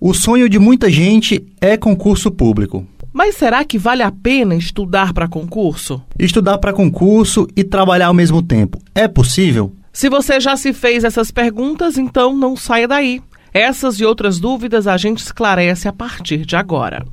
O sonho de muita gente é concurso público. Mas será que vale a pena estudar para concurso? Estudar para concurso e trabalhar ao mesmo tempo é possível? Se você já se fez essas perguntas, então não saia daí. Essas e outras dúvidas a gente esclarece a partir de agora.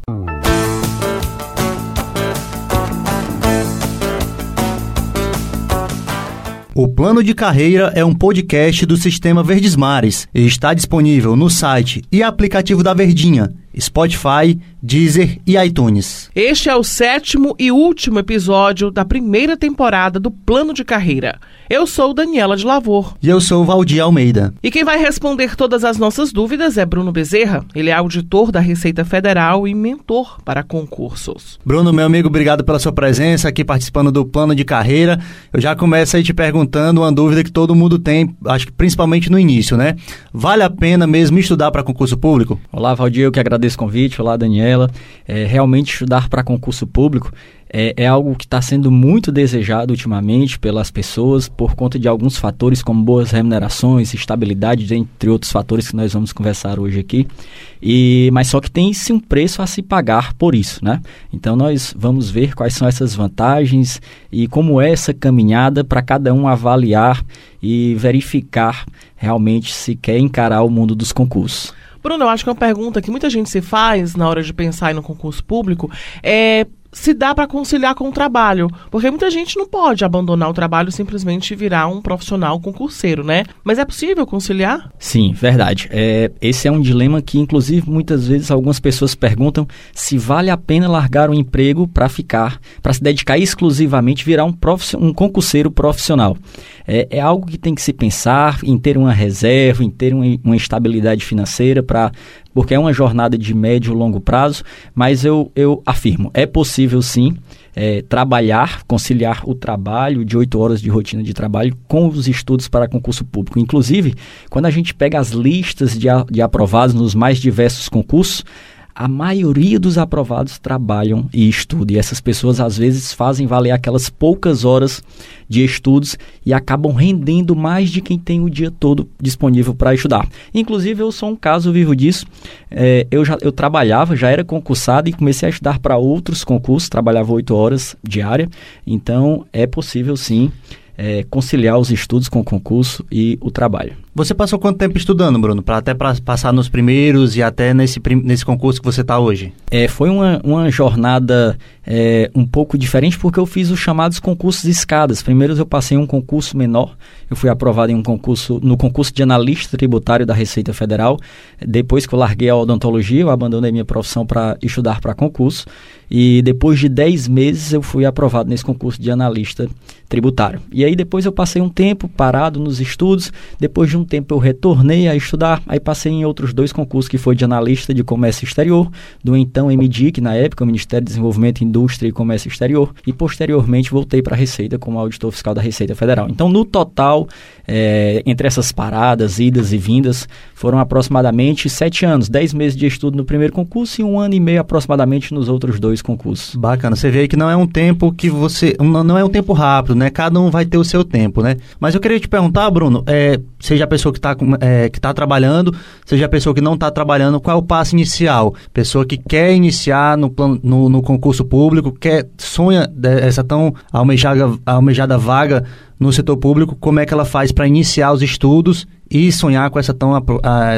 O Plano de Carreira é um podcast do Sistema Verdes Mares e está disponível no site e aplicativo da Verdinha, Spotify, Deezer e iTunes. Este é o sétimo e último episódio da primeira temporada do Plano de Carreira. Eu sou Daniela de Lavor. E eu sou Valdir Almeida. E quem vai responder todas as nossas dúvidas é Bruno Bezerra. Ele é auditor da Receita Federal e mentor para concursos. Bruno, meu amigo, obrigado pela sua presença aqui participando do Plano de Carreira. Eu já começo aí te perguntando uma dúvida que todo mundo tem, acho que principalmente no início, né? Vale a pena mesmo estudar para concurso público? Olá, Valdir, eu que agradeço o convite. Olá, Daniela. É, realmente estudar para concurso público é, é algo que está sendo muito desejado ultimamente pelas pessoas por conta de alguns fatores como boas remunerações, estabilidade, entre outros fatores que nós vamos conversar hoje aqui. E, mas só que tem-se um preço a se pagar por isso, né? Então nós vamos ver quais são essas vantagens e como é essa caminhada para cada um avaliar e verificar realmente se quer encarar o mundo dos concursos. Bruno, eu acho que é uma pergunta que muita gente se faz na hora de pensar no concurso público é se dá para conciliar com o trabalho. Porque muita gente não pode abandonar o trabalho e simplesmente virar um profissional concurseiro, né? Mas é possível conciliar? Sim, verdade. É, esse é um dilema que, inclusive, muitas vezes algumas pessoas perguntam se vale a pena largar o um emprego para ficar, para se dedicar exclusivamente, virar um, um concurseiro profissional. É, é, algo que tem que se pensar em ter uma reserva, em ter uma, uma estabilidade financeira para porque é uma jornada de médio e longo prazo, mas eu, eu afirmo, é possível sim é, trabalhar, conciliar o trabalho de oito horas de rotina de trabalho com os estudos para concurso público. Inclusive, quando a gente pega as listas de, de aprovados nos mais diversos concursos, a maioria dos aprovados trabalham e estudam. E essas pessoas, às vezes, fazem valer aquelas poucas horas de estudos e acabam rendendo mais de quem tem o dia todo disponível para estudar. Inclusive, eu sou um caso vivo disso. É, eu, já, eu trabalhava, já era concursado e comecei a estudar para outros concursos, trabalhava oito horas diária. Então, é possível sim é, conciliar os estudos com o concurso e o trabalho. Você passou quanto tempo estudando, Bruno, para até pra passar nos primeiros e até nesse, nesse concurso que você está hoje? É, foi uma, uma jornada é, um pouco diferente porque eu fiz os chamados concursos escadas. Primeiro eu passei um concurso menor, eu fui aprovado em um concurso no concurso de analista tributário da Receita Federal. Depois que eu larguei a odontologia, eu abandonei minha profissão para estudar para concurso. E depois de 10 meses eu fui aprovado nesse concurso de analista tributário. E aí depois eu passei um tempo parado nos estudos, depois de um tempo eu retornei a estudar, aí passei em outros dois concursos, que foi de analista de comércio exterior, do então MDIC, na época, o Ministério de Desenvolvimento, Indústria e Comércio Exterior, e posteriormente voltei para a Receita como auditor fiscal da Receita Federal. Então, no total, é, entre essas paradas, idas e vindas, foram aproximadamente sete anos, dez meses de estudo no primeiro concurso e um ano e meio aproximadamente nos outros dois concursos. Bacana, você vê aí que não é um tempo que você. Não é um tempo rápido, né? Cada um vai ter o seu tempo, né? Mas eu queria te perguntar, Bruno, é, seja a pessoa que está é, que tá trabalhando, seja a pessoa que não está trabalhando, qual é o passo inicial? Pessoa que quer iniciar no, no, no concurso público, quer, sonha essa tão almejada, almejada vaga no setor público, como é que ela faz para iniciar os estudos e sonhar com essa tão,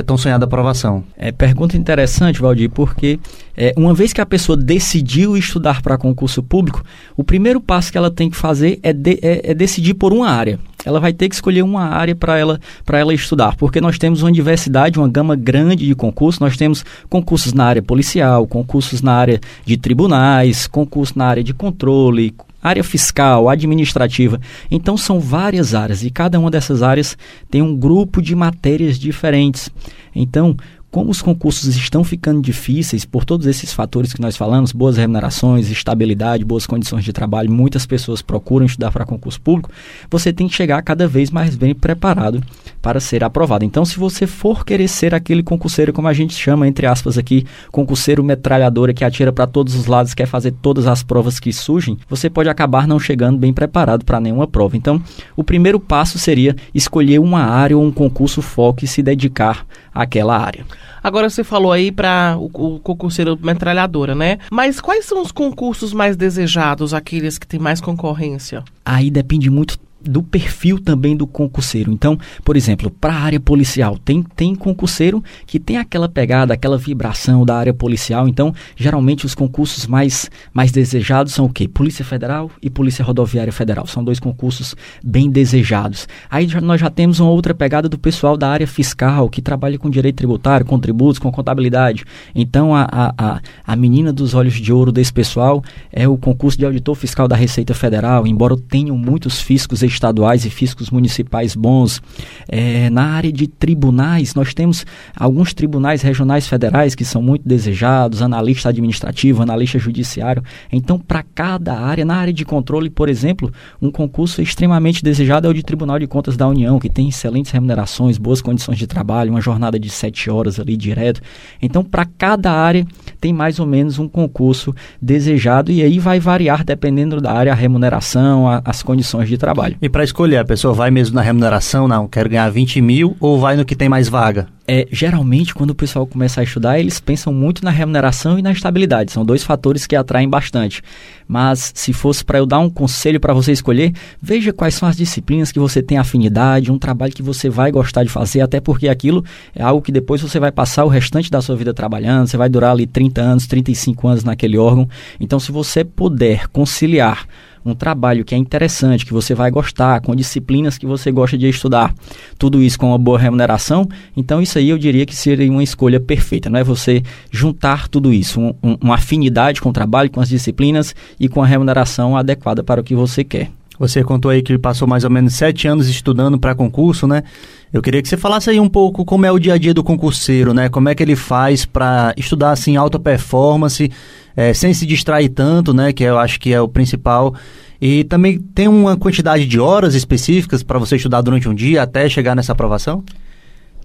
tão sonhada aprovação? É pergunta interessante, Valdir, porque é, uma vez que a pessoa decidiu estudar para concurso público, o primeiro passo que ela tem que fazer é, de, é, é decidir por uma área. Ela vai ter que escolher uma área para ela, ela estudar, porque nós temos uma diversidade, uma gama grande de concursos. Nós temos concursos na área policial, concursos na área de tribunais, concursos na área de controle, área fiscal, administrativa. Então são várias áreas e cada uma dessas áreas tem um grupo de matérias diferentes. Então, como os concursos estão ficando difíceis por todos esses fatores que nós falamos, boas remunerações, estabilidade, boas condições de trabalho, muitas pessoas procuram estudar para concurso público, você tem que chegar cada vez mais bem preparado para ser aprovado. Então, se você for querer ser aquele concurseiro, como a gente chama, entre aspas aqui, concurseiro metralhadora que atira para todos os lados, quer fazer todas as provas que surgem, você pode acabar não chegando bem preparado para nenhuma prova. Então, o primeiro passo seria escolher uma área ou um concurso foco e se dedicar aquela área. Agora você falou aí para o, o concurseiro metralhadora, né? Mas quais são os concursos mais desejados, aqueles que têm mais concorrência? Aí depende muito do perfil também do concurseiro. Então, por exemplo, para a área policial, tem, tem concurseiro que tem aquela pegada, aquela vibração da área policial. Então, geralmente os concursos mais, mais desejados são o quê? Polícia Federal e Polícia Rodoviária Federal. São dois concursos bem desejados. Aí já, nós já temos uma outra pegada do pessoal da área fiscal, que trabalha com direito tributário, com tributos, com contabilidade. Então, a, a, a, a menina dos olhos de ouro desse pessoal é o concurso de auditor fiscal da Receita Federal, embora tenham muitos fiscos estaduais e fiscos municipais bons. É, na área de tribunais, nós temos alguns tribunais regionais federais que são muito desejados, analista administrativo, analista judiciário. Então, para cada área, na área de controle, por exemplo, um concurso extremamente desejado é o de Tribunal de Contas da União, que tem excelentes remunerações, boas condições de trabalho, uma jornada de sete horas ali direto. Então, para cada área, tem mais ou menos um concurso desejado e aí vai variar dependendo da área, a remuneração, a, as condições de trabalho. Para escolher, a pessoa vai mesmo na remuneração, não, quero ganhar 20 mil, ou vai no que tem mais vaga? É, geralmente, quando o pessoal começa a estudar, eles pensam muito na remuneração e na estabilidade. São dois fatores que atraem bastante. Mas, se fosse para eu dar um conselho para você escolher, veja quais são as disciplinas que você tem afinidade, um trabalho que você vai gostar de fazer, até porque aquilo é algo que depois você vai passar o restante da sua vida trabalhando, você vai durar ali 30 anos, 35 anos naquele órgão. Então, se você puder conciliar um trabalho que é interessante, que você vai gostar, com disciplinas que você gosta de estudar, tudo isso com uma boa remuneração, então isso aí eu diria que seria uma escolha perfeita, não é? Você juntar tudo isso, um, um, uma afinidade com o trabalho, com as disciplinas e com a remuneração adequada para o que você quer. Você contou aí que passou mais ou menos sete anos estudando para concurso, né? Eu queria que você falasse aí um pouco como é o dia a dia do concurseiro, né? Como é que ele faz para estudar assim alta performance, é, sem se distrair tanto, né? Que eu acho que é o principal. E também tem uma quantidade de horas específicas para você estudar durante um dia até chegar nessa aprovação?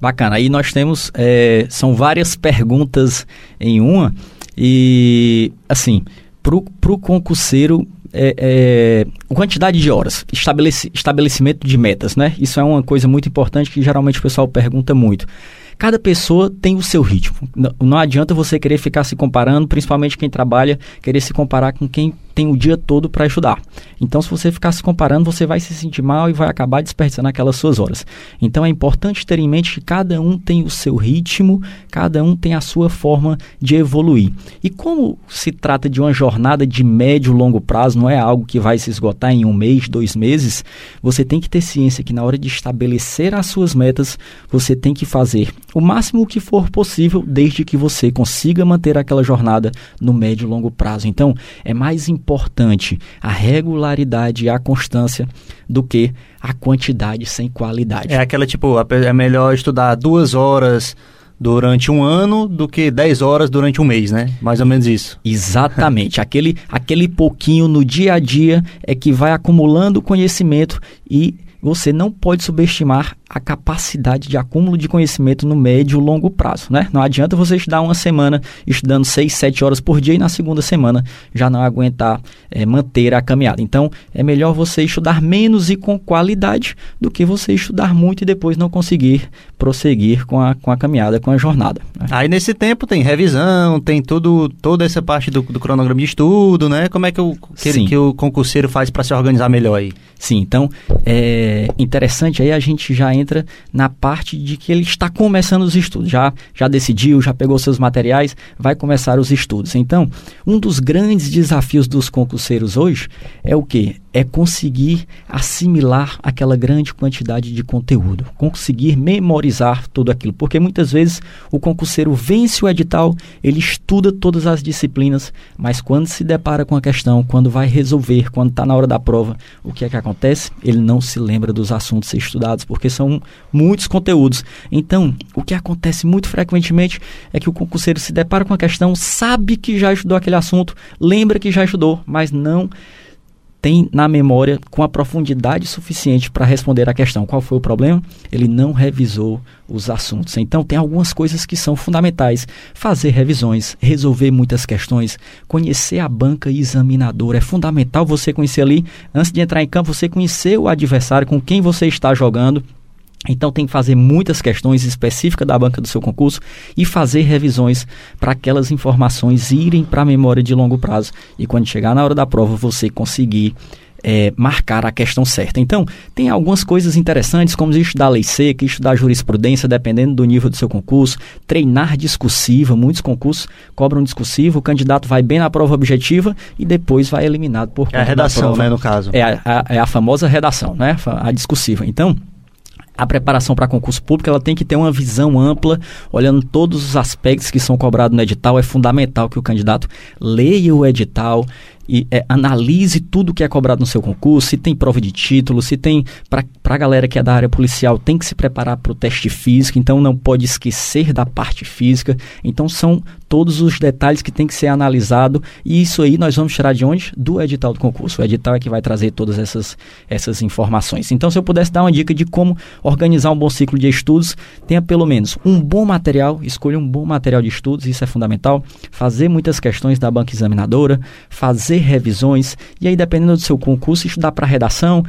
Bacana. Aí nós temos é, são várias perguntas em uma e assim para o concurseiro é, é, quantidade de horas, estabeleci, estabelecimento de metas, né? Isso é uma coisa muito importante que geralmente o pessoal pergunta muito. Cada pessoa tem o seu ritmo. Não, não adianta você querer ficar se comparando, principalmente quem trabalha, querer se comparar com quem tem o dia todo para estudar. Então, se você ficar se comparando, você vai se sentir mal e vai acabar desperdiçando aquelas suas horas. Então, é importante ter em mente que cada um tem o seu ritmo, cada um tem a sua forma de evoluir. E como se trata de uma jornada de médio longo prazo, não é algo que vai se esgotar em um mês, dois meses, você tem que ter ciência que na hora de estabelecer as suas metas, você tem que fazer o máximo que for possível, desde que você consiga manter aquela jornada no médio e longo prazo. Então, é mais importante importante a regularidade e a constância do que a quantidade sem qualidade. É aquela tipo, é melhor estudar duas horas durante um ano do que 10 horas durante um mês, né? Mais ou menos isso. Exatamente. aquele, aquele pouquinho no dia a dia é que vai acumulando conhecimento e você não pode subestimar a capacidade de acúmulo de conhecimento no médio e longo prazo, né? Não adianta você estudar uma semana estudando 6, 7 horas por dia e na segunda semana já não aguentar é, manter a caminhada. Então, é melhor você estudar menos e com qualidade do que você estudar muito e depois não conseguir prosseguir com a, com a caminhada, com a jornada. Né? Aí, nesse tempo, tem revisão, tem tudo, toda essa parte do, do cronograma de estudo, né? Como é que o, que, que o concurseiro faz para se organizar melhor aí? Sim, então, é interessante aí a gente já entra entra na parte de que ele está começando os estudos. Já, já decidiu, já pegou seus materiais, vai começar os estudos. Então, um dos grandes desafios dos concurseiros hoje é o que? É conseguir assimilar aquela grande quantidade de conteúdo, conseguir memorizar tudo aquilo, porque muitas vezes o concurseiro vence o edital, ele estuda todas as disciplinas, mas quando se depara com a questão, quando vai resolver, quando está na hora da prova, o que é que acontece? Ele não se lembra dos assuntos estudados, porque são muitos conteúdos. Então, o que acontece muito frequentemente é que o concurseiro se depara com a questão, sabe que já estudou aquele assunto, lembra que já estudou, mas não tem na memória com a profundidade suficiente para responder a questão. Qual foi o problema, ele não revisou os assuntos. Então, tem algumas coisas que são fundamentais: fazer revisões, resolver muitas questões, conhecer a banca examinadora. É fundamental você conhecer ali, antes de entrar em campo, você conhecer o adversário com quem você está jogando Então tem que fazer muitas questões específicas da banca do seu concurso e fazer revisões para aquelas informações irem para a memória de longo prazo e quando chegar na hora da prova você conseguir é, marcar a questão certa. Então, tem algumas coisas interessantes, como estudar lei seca, estudar jurisprudência, dependendo do nível do seu concurso, treinar discursiva, muitos concursos cobram discursivo, o candidato vai bem na prova objetiva e depois vai eliminado por É a redação, né, no caso. É a, a, é a famosa redação, né, a discursiva. Então, a preparação para concurso público ela tem que ter uma visão ampla, olhando todos os aspectos que são cobrados no edital. É fundamental que o candidato leia o edital, e é, analise tudo que é cobrado no seu concurso, se tem prova de título, se tem. Para a galera que é da área policial, tem que se preparar para o teste físico, então não pode esquecer da parte física. Então são todos os detalhes que tem que ser analisado e isso aí nós vamos tirar de onde? Do edital do concurso. O edital é que vai trazer todas essas, essas informações. Então, se eu pudesse dar uma dica de como organizar um bom ciclo de estudos, tenha pelo menos um bom material, escolha um bom material de estudos, isso é fundamental. Fazer muitas questões da banca examinadora, fazer revisões, e aí, dependendo do seu concurso, estudar para redação,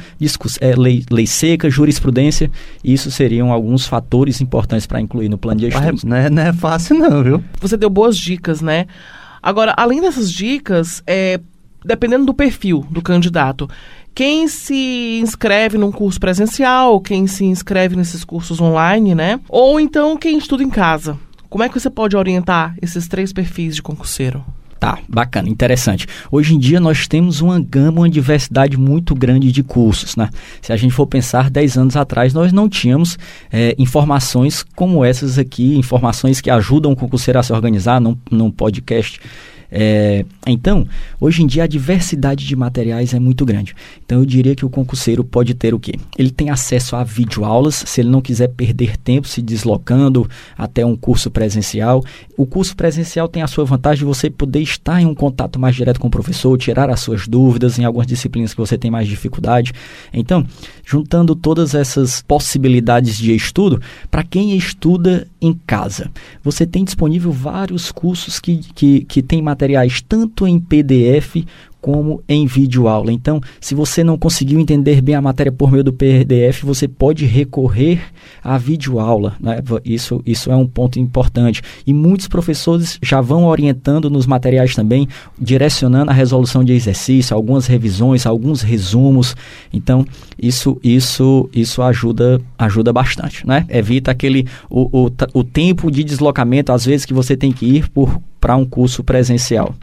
é, lei, lei seca, jurisprudência. Isso seriam alguns fatores importantes para incluir no plano de estudos. Não é, não é fácil, não, viu? Você deu boas dicas, né? Agora, além dessas dicas, é, dependendo do perfil do candidato, quem se inscreve num curso presencial, quem se inscreve nesses cursos online, né? Ou então quem estuda em casa. Como é que você pode orientar esses três perfis de concurseiro? Tá, bacana, interessante. Hoje em dia nós temos uma gama, uma diversidade muito grande de cursos, né? Se a gente for pensar 10 anos atrás, nós não tínhamos é, informações como essas aqui, informações que ajudam o concurseiro a se organizar num, num podcast é, então, hoje em dia a diversidade de materiais é muito grande. Então eu diria que o concurseiro pode ter o quê? Ele tem acesso a videoaulas, se ele não quiser perder tempo se deslocando até um curso presencial. O curso presencial tem a sua vantagem de você poder estar em um contato mais direto com o professor, tirar as suas dúvidas em algumas disciplinas que você tem mais dificuldade. Então, juntando todas essas possibilidades de estudo, para quem estuda em casa, você tem disponível vários cursos que, que, que tem material materiais tanto em PDF como em vídeo aula. Então, se você não conseguiu entender bem a matéria por meio do PDF, você pode recorrer à vídeo aula. Né? Isso, isso é um ponto importante. E muitos professores já vão orientando nos materiais também, direcionando a resolução de exercício, algumas revisões, alguns resumos. Então, isso, isso, isso ajuda, ajuda bastante. Né? Evita aquele o, o, o tempo de deslocamento, às vezes, que você tem que ir para um curso presencial.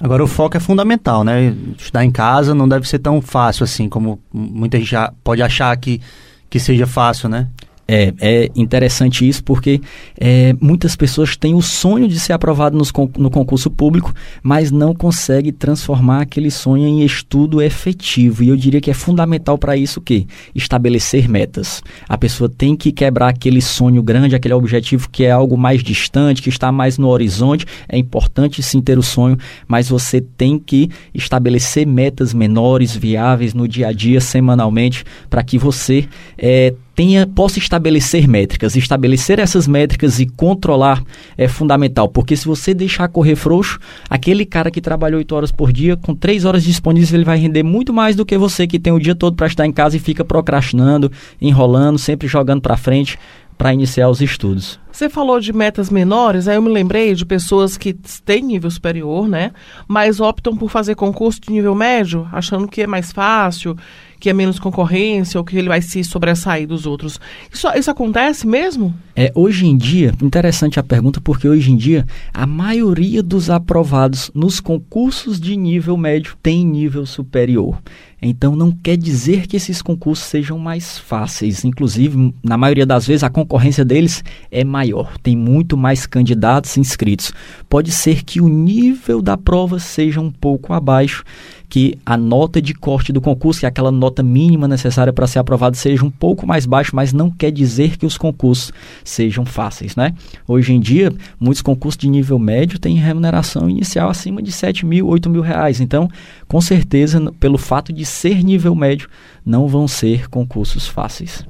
Agora, o foco é fundamental, né? Estudar em casa não deve ser tão fácil assim, como muita gente já pode achar que, que seja fácil, né? É, é interessante isso porque é, muitas pessoas têm o sonho de ser aprovado nos, no concurso público, mas não conseguem transformar aquele sonho em estudo efetivo. E eu diria que é fundamental para isso o quê? Estabelecer metas. A pessoa tem que quebrar aquele sonho grande, aquele objetivo que é algo mais distante, que está mais no horizonte. É importante sim ter o sonho, mas você tem que estabelecer metas menores, viáveis no dia a dia, semanalmente, para que você é, tenha, possa estabelecer métricas. Estabelecer essas métricas e controlar é fundamental, porque se você deixar correr frouxo, aquele cara que trabalhou 8 horas por dia, com 3 horas disponíveis, ele vai render muito mais do que você que tem o dia todo para estar em casa e fica procrastinando, enrolando, sempre jogando para frente para iniciar os estudos. Você falou de metas menores, aí eu me lembrei de pessoas que têm nível superior, né? Mas optam por fazer concurso de nível médio, achando que é mais fácil, que é menos concorrência ou que ele vai se sobressair dos outros. Isso, isso acontece mesmo? É, hoje em dia, interessante a pergunta, porque hoje em dia a maioria dos aprovados nos concursos de nível médio tem nível superior. Então não quer dizer que esses concursos sejam mais fáceis. Inclusive, na maioria das vezes, a concorrência deles é maior. Tem muito mais candidatos inscritos. Pode ser que o nível da prova seja um pouco abaixo que a nota de corte do concurso, que é aquela nota mínima necessária para ser aprovado, seja um pouco mais baixo, mas não quer dizer que os concursos sejam fáceis, né? Hoje em dia, muitos concursos de nível médio têm remuneração inicial acima de 7 mil, 8 mil reais. Então, com certeza, pelo fato de ser nível médio, não vão ser concursos fáceis.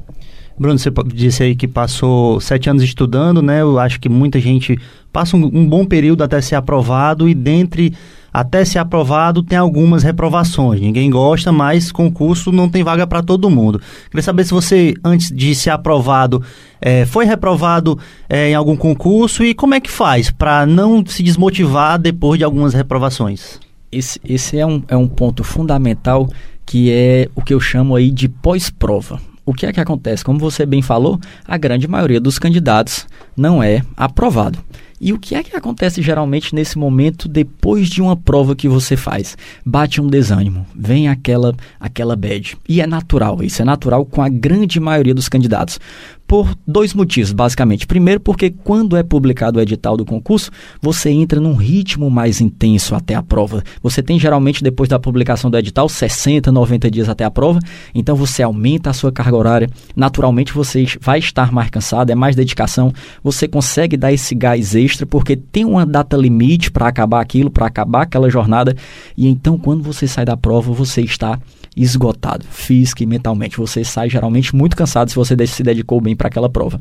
Bruno, você disse aí que passou sete anos estudando, né? Eu acho que muita gente passa um, um bom período até ser aprovado e dentre até ser aprovado tem algumas reprovações. Ninguém gosta, mas concurso não tem vaga para todo mundo. Queria saber se você, antes de ser aprovado, é, foi reprovado é, em algum concurso e como é que faz para não se desmotivar depois de algumas reprovações? Esse, esse é, um, é um ponto fundamental que é o que eu chamo aí de pós-prova. O que é que acontece? Como você bem falou, a grande maioria dos candidatos não é aprovado. E o que é que acontece geralmente nesse momento depois de uma prova que você faz? Bate um desânimo, vem aquela aquela bad. E é natural, isso é natural com a grande maioria dos candidatos por dois motivos, basicamente. Primeiro, porque quando é publicado o edital do concurso, você entra num ritmo mais intenso até a prova. Você tem geralmente, depois da publicação do edital, 60, 90 dias até a prova, então você aumenta a sua carga horária. Naturalmente, você vai estar mais cansado, é mais dedicação. Você consegue dar esse gás extra, porque tem uma data limite para acabar aquilo, para acabar aquela jornada. E então, quando você sai da prova, você está esgotado, física e mentalmente. Você sai geralmente muito cansado se você se dedicou bem para aquela prova.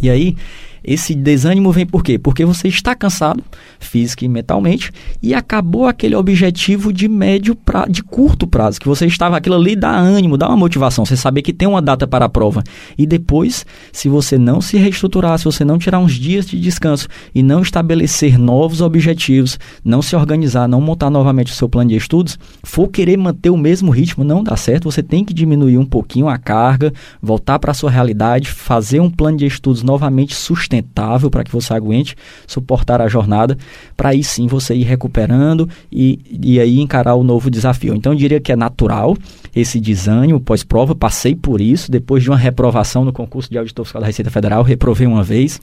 E aí, esse desânimo vem por quê? Porque você está cansado, física e mentalmente, e acabou aquele objetivo de médio pra, de curto prazo, que você estava, aquilo ali dá ânimo, dá uma motivação, você saber que tem uma data para a prova. E depois, se você não se reestruturar, se você não tirar uns dias de descanso e não estabelecer novos objetivos, não se organizar, não montar novamente o seu plano de estudos, for querer manter o mesmo ritmo, não dá certo, você tem que diminuir um pouquinho a carga, voltar para a sua realidade, fazer um plano de estudos novamente sustentável sustentável para que você aguente suportar a jornada, para aí sim você ir recuperando e, e aí encarar o novo desafio. Então eu diria que é natural esse desânimo pós-prova, passei por isso, depois de uma reprovação no concurso de auditor fiscal da Receita Federal, reprovei uma vez,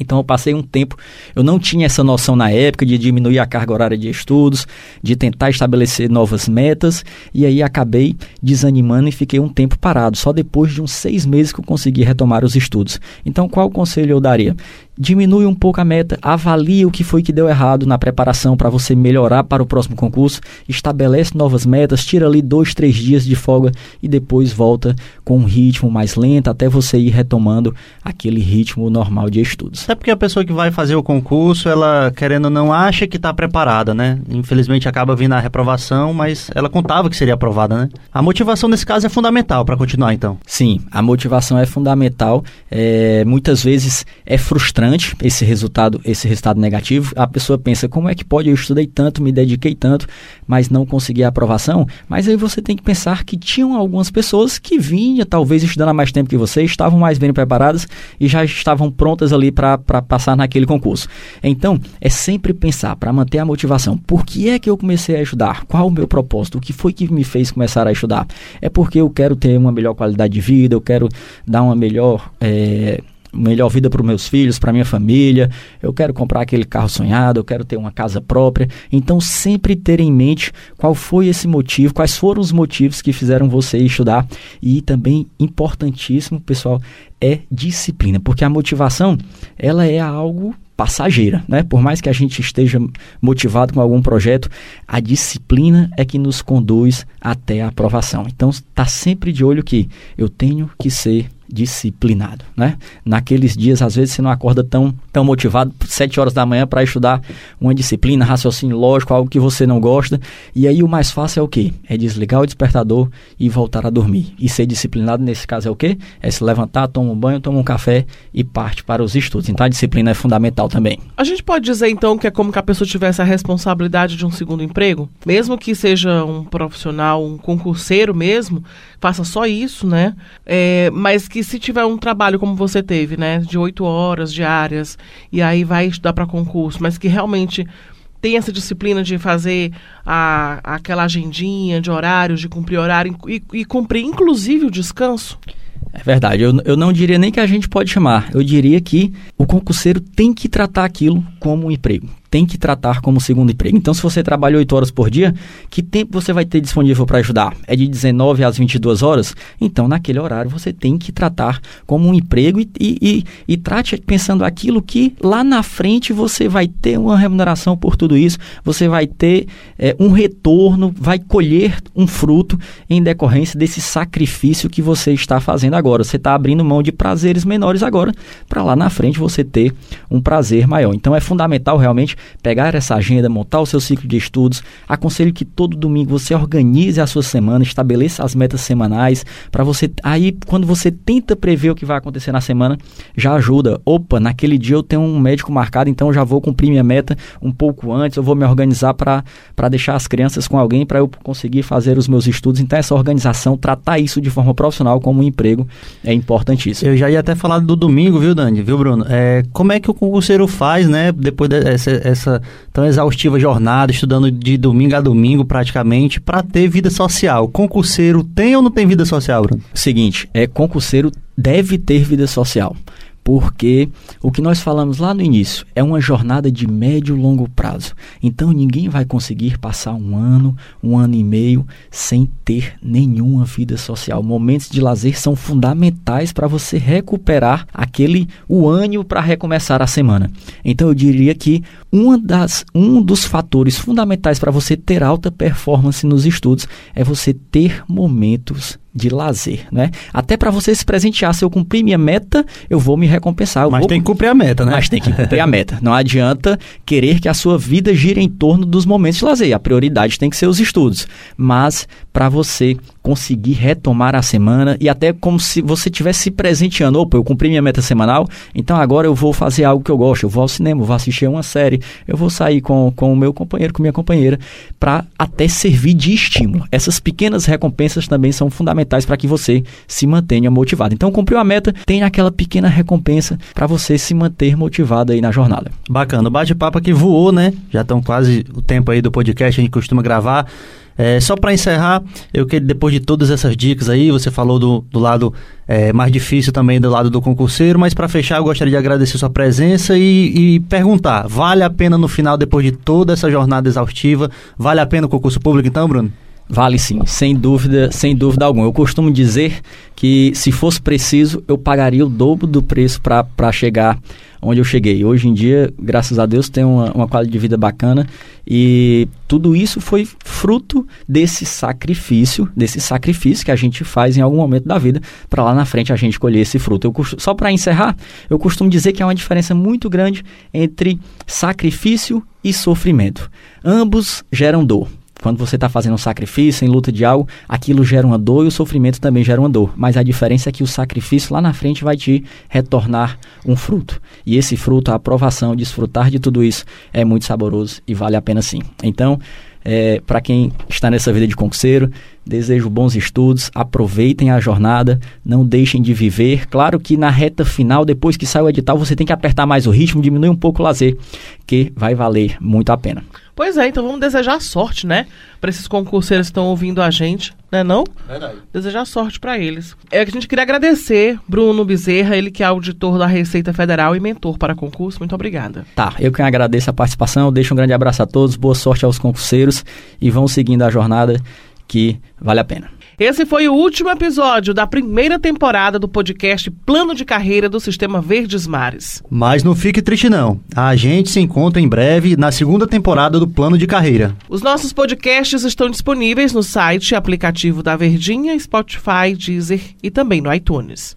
então eu passei um tempo, eu não tinha essa noção na época de diminuir a carga horária de estudos, de tentar estabelecer novas metas, e aí acabei desanimando e fiquei um tempo parado. Só depois de uns seis meses que eu consegui retomar os estudos. Então qual conselho eu daria? Diminui um pouco a meta, avalie o que foi que deu errado na preparação para você melhorar para o próximo concurso, estabelece novas metas, tira ali dois, três dias de folga e depois volta com um ritmo mais lento até você ir retomando aquele ritmo normal de estudos. Até porque a pessoa que vai fazer o concurso, ela querendo ou não acha que está preparada, né? Infelizmente acaba vindo a reprovação, mas ela contava que seria aprovada, né? A motivação nesse caso é fundamental para continuar, então. Sim, a motivação é fundamental. É, muitas vezes é frustrante frustrante esse resultado, esse resultado negativo. A pessoa pensa, como é que pode? Eu estudei tanto, me dediquei tanto, mas não consegui a aprovação. Mas aí você tem que pensar que tinham algumas pessoas que vinham, talvez estudando há mais tempo que você, estavam mais bem preparadas e já estavam prontas ali para passar naquele concurso. Então, é sempre pensar para manter a motivação. Por que é que eu comecei a estudar? Qual o meu propósito? O que foi que me fez começar a estudar? É porque eu quero ter uma melhor qualidade de vida, eu quero dar uma melhor. É, melhor vida para os meus filhos, para minha família, eu quero comprar aquele carro sonhado, eu quero ter uma casa própria. Então, sempre ter em mente qual foi esse motivo, quais foram os motivos que fizeram você estudar. E também, importantíssimo, pessoal, é disciplina, porque a motivação, ela é algo passageira, né? Por mais que a gente esteja motivado com algum projeto, a disciplina é que nos conduz até a aprovação. Então, está sempre de olho que eu tenho que ser disciplinado, né? Naqueles dias, às vezes, você não acorda tão, tão motivado, sete horas da manhã, para estudar uma disciplina, raciocínio lógico, algo que você não gosta. E aí o mais fácil é o quê? É desligar o despertador e voltar a dormir. E ser disciplinado, nesse caso, é o quê? É se levantar, tomar um banho, tomar um café e parte para os estudos. Então a disciplina é fundamental também. A gente pode dizer, então, que é como que a pessoa tivesse a responsabilidade de um segundo emprego? Mesmo que seja um profissional, um concurseiro mesmo, faça só isso, né? É, mas que se tiver um trabalho como você teve, né, de oito horas diárias, e aí vai estudar para concurso, mas que realmente tem essa disciplina de fazer a, aquela agendinha de horários, de cumprir horário e, e cumprir inclusive o descanso? É verdade, eu, eu não diria nem que a gente pode chamar, eu diria que o concurseiro tem que tratar aquilo como um emprego tem que tratar como segundo emprego. Então, se você trabalha 8 horas por dia, que tempo você vai ter disponível para ajudar? É de 19 às 22 horas? Então, naquele horário, você tem que tratar como um emprego e, e, e, e trate pensando aquilo que lá na frente você vai ter uma remuneração por tudo isso, você vai ter é, um retorno, vai colher um fruto em decorrência desse sacrifício que você está fazendo agora. Você está abrindo mão de prazeres menores agora, para lá na frente você ter um prazer maior. Então, é fundamental realmente pegar essa agenda, montar o seu ciclo de estudos. Aconselho que todo domingo você organize a sua semana, estabeleça as metas semanais para você aí quando você tenta prever o que vai acontecer na semana, já ajuda. Opa, naquele dia eu tenho um médico marcado, então eu já vou cumprir minha meta um pouco antes, eu vou me organizar para deixar as crianças com alguém para eu conseguir fazer os meus estudos. Então essa organização, tratar isso de forma profissional como um emprego é importantíssimo. Eu já ia até falar do domingo, viu, Dani? Viu, Bruno? É, como é que o concurseiro faz, né, depois dessa essa tão exaustiva jornada, estudando de domingo a domingo praticamente, para ter vida social? Concurseiro tem ou não tem vida social, Bruno? Seguinte, é concurseiro deve ter vida social porque o que nós falamos lá no início é uma jornada de médio e longo prazo. Então ninguém vai conseguir passar um ano, um ano e meio sem ter nenhuma vida social. Momentos de lazer são fundamentais para você recuperar aquele o ânimo para recomeçar a semana. Então eu diria que uma das, um dos fatores fundamentais para você ter alta performance nos estudos é você ter momentos de lazer, né? Até para você se presentear, se eu cumprir minha meta, eu vou me recompensar. Mas vou... tem que cumprir a meta, né? Mas tem que cumprir a meta. Não adianta querer que a sua vida gire em torno dos momentos de lazer. A prioridade tem que ser os estudos. Mas para você conseguir retomar a semana e até como se você estivesse se presenteando. Opa, eu cumpri minha meta semanal, então agora eu vou fazer algo que eu gosto. Eu vou ao cinema, eu vou assistir uma série, eu vou sair com, com o meu companheiro, com minha companheira, para até servir de estímulo. Essas pequenas recompensas também são fundamentais para que você se mantenha motivado. Então, cumpriu a meta, tem aquela pequena recompensa para você se manter motivado aí na jornada. Bacana, bate-papo aqui voou, né? Já estão quase o tempo aí do podcast, a gente costuma gravar. É, só para encerrar, eu queria, depois de todas essas dicas aí, você falou do, do lado é, mais difícil também do lado do concurseiro, mas para fechar, eu gostaria de agradecer sua presença e, e, perguntar: vale a pena no final, depois de toda essa jornada exaustiva, vale a pena o concurso público então, Bruno? Vale sim, sem dúvida, sem dúvida alguma. Eu costumo dizer que se fosse preciso, eu pagaria o dobro do preço para chegar onde eu cheguei. Hoje em dia, graças a Deus, tenho uma, uma qualidade de vida bacana e tudo isso foi fruto desse sacrifício, desse sacrifício que a gente faz em algum momento da vida para lá na frente a gente colher esse fruto. Eu costumo, só para encerrar, eu costumo dizer que há uma diferença muito grande entre sacrifício e sofrimento. Ambos geram dor. Quando você está fazendo um sacrifício, em luta de algo, aquilo gera uma dor e o sofrimento também gera uma dor. Mas a diferença é que o sacrifício lá na frente vai te retornar um fruto. E esse fruto, a aprovação, desfrutar de tudo isso, é muito saboroso e vale a pena sim. Então, é, para quem está nessa vida de concurseiro, desejo bons estudos, aproveitem a jornada, não deixem de viver. Claro que na reta final, depois que sai o edital, você tem que apertar mais o ritmo, diminuir um pouco o lazer, que vai valer muito a pena. Pois é, então vamos desejar sorte, né? Para esses concurseiros que estão ouvindo a gente, né não? Verdade. Desejar sorte para eles. É que a gente queria agradecer Bruno Bezerra, ele que é auditor da Receita Federal e mentor para concurso. Muito obrigada. Tá, eu que agradeço a participação, deixo um grande abraço a todos, boa sorte aos concurseiros e vão seguindo a jornada que vale a pena. Esse foi o último episódio da primeira temporada do podcast Plano de Carreira do Sistema Verdes Mares. Mas não fique triste não. A gente se encontra em breve na segunda temporada do Plano de Carreira. Os nossos podcasts estão disponíveis no site e aplicativo da Verdinha, Spotify, Deezer e também no iTunes.